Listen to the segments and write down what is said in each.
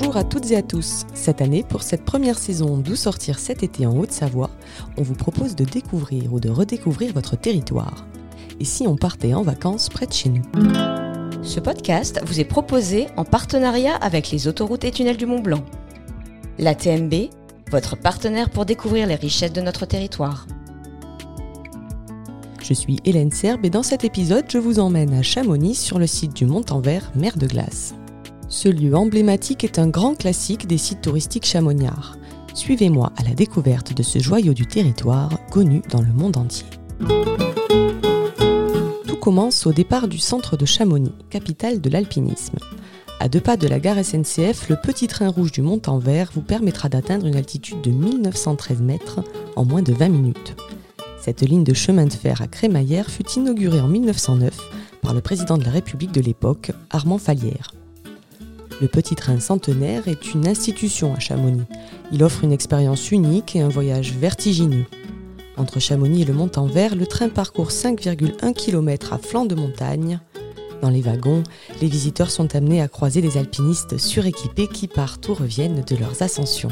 Bonjour à toutes et à tous. Cette année, pour cette première saison d'Où sortir cet été en Haute-Savoie, on vous propose de découvrir ou de redécouvrir votre territoire. Et si on partait en vacances près de chez nous? Ce podcast vous est proposé en partenariat avec les autoroutes et tunnels du Mont Blanc. La TMB, votre partenaire pour découvrir les richesses de notre territoire. Je suis Hélène Serbe et dans cet épisode, je vous emmène à Chamonix sur le site du Mont-en-Vert, mer de glace. Ce lieu emblématique est un grand classique des sites touristiques chamoniards. Suivez-moi à la découverte de ce joyau du territoire connu dans le monde entier. Tout commence au départ du centre de Chamonix, capitale de l'alpinisme. À deux pas de la gare SNCF, le petit train rouge du Mont-en-Vert vous permettra d'atteindre une altitude de 1913 mètres en moins de 20 minutes. Cette ligne de chemin de fer à crémaillère fut inaugurée en 1909 par le président de la République de l'époque, Armand Fallière. Le petit train centenaire est une institution à Chamonix. Il offre une expérience unique et un voyage vertigineux. Entre Chamonix et le Mont-en-Vert, le train parcourt 5,1 km à flanc de montagne. Dans les wagons, les visiteurs sont amenés à croiser des alpinistes suréquipés qui partent ou reviennent de leurs ascensions.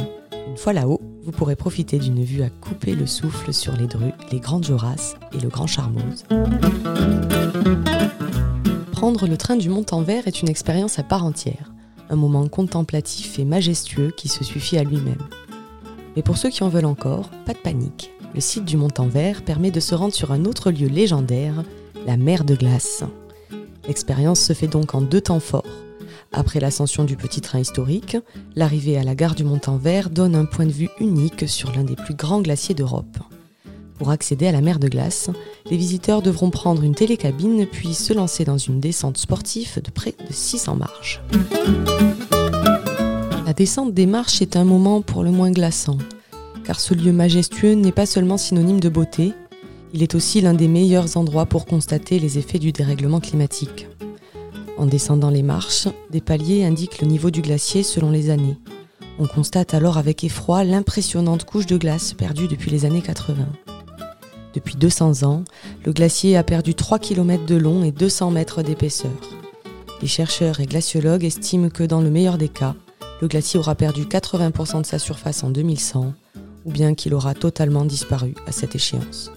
Une fois là-haut, vous pourrez profiter d'une vue à couper le souffle sur les Drus, les Grandes Jorasses et le Grand Charmoz. Prendre le train du Mont-en-Vert est une expérience à part entière un moment contemplatif et majestueux qui se suffit à lui-même. Mais pour ceux qui en veulent encore, pas de panique. Le site du Mont-en-Vert permet de se rendre sur un autre lieu légendaire, la mer de glace. L'expérience se fait donc en deux temps forts. Après l'ascension du petit train historique, l'arrivée à la gare du Mont-en-Vert donne un point de vue unique sur l'un des plus grands glaciers d'Europe. Pour accéder à la mer de glace, les visiteurs devront prendre une télécabine puis se lancer dans une descente sportive de près de 600 marches. Descente des marches est un moment pour le moins glaçant, car ce lieu majestueux n'est pas seulement synonyme de beauté, il est aussi l'un des meilleurs endroits pour constater les effets du dérèglement climatique. En descendant les marches, des paliers indiquent le niveau du glacier selon les années. On constate alors avec effroi l'impressionnante couche de glace perdue depuis les années 80. Depuis 200 ans, le glacier a perdu 3 km de long et 200 mètres d'épaisseur. Les chercheurs et glaciologues estiment que dans le meilleur des cas, le glacier aura perdu 80% de sa surface en 2100, ou bien qu'il aura totalement disparu à cette échéance.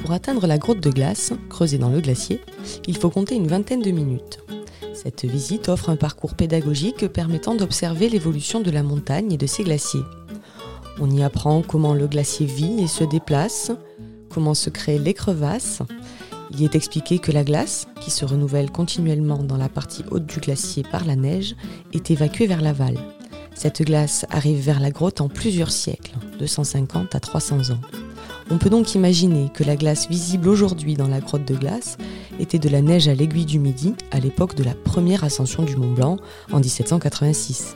Pour atteindre la grotte de glace, creusée dans le glacier, il faut compter une vingtaine de minutes. Cette visite offre un parcours pédagogique permettant d'observer l'évolution de la montagne et de ses glaciers. On y apprend comment le glacier vit et se déplace, comment se crée les crevasses. Il est expliqué que la glace, qui se renouvelle continuellement dans la partie haute du glacier par la neige, est évacuée vers l'aval. Cette glace arrive vers la grotte en plusieurs siècles, 250 à 300 ans. On peut donc imaginer que la glace visible aujourd'hui dans la grotte de glace était de la neige à l'aiguille du Midi à l'époque de la première ascension du Mont Blanc en 1786.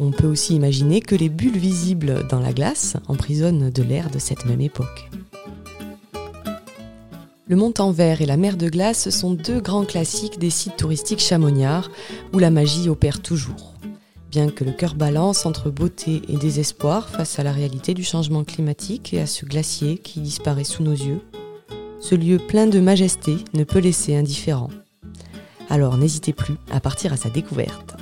On peut aussi imaginer que les bulles visibles dans la glace emprisonnent de l'air de cette même époque. Le Mont-en-Vert et la mer de glace sont deux grands classiques des sites touristiques chamoniards où la magie opère toujours. Bien que le cœur balance entre beauté et désespoir face à la réalité du changement climatique et à ce glacier qui disparaît sous nos yeux, ce lieu plein de majesté ne peut laisser indifférent. Alors n'hésitez plus à partir à sa découverte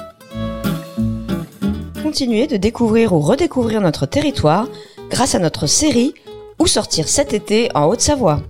continuer de découvrir ou redécouvrir notre territoire grâce à notre série Où sortir cet été en Haute-Savoie.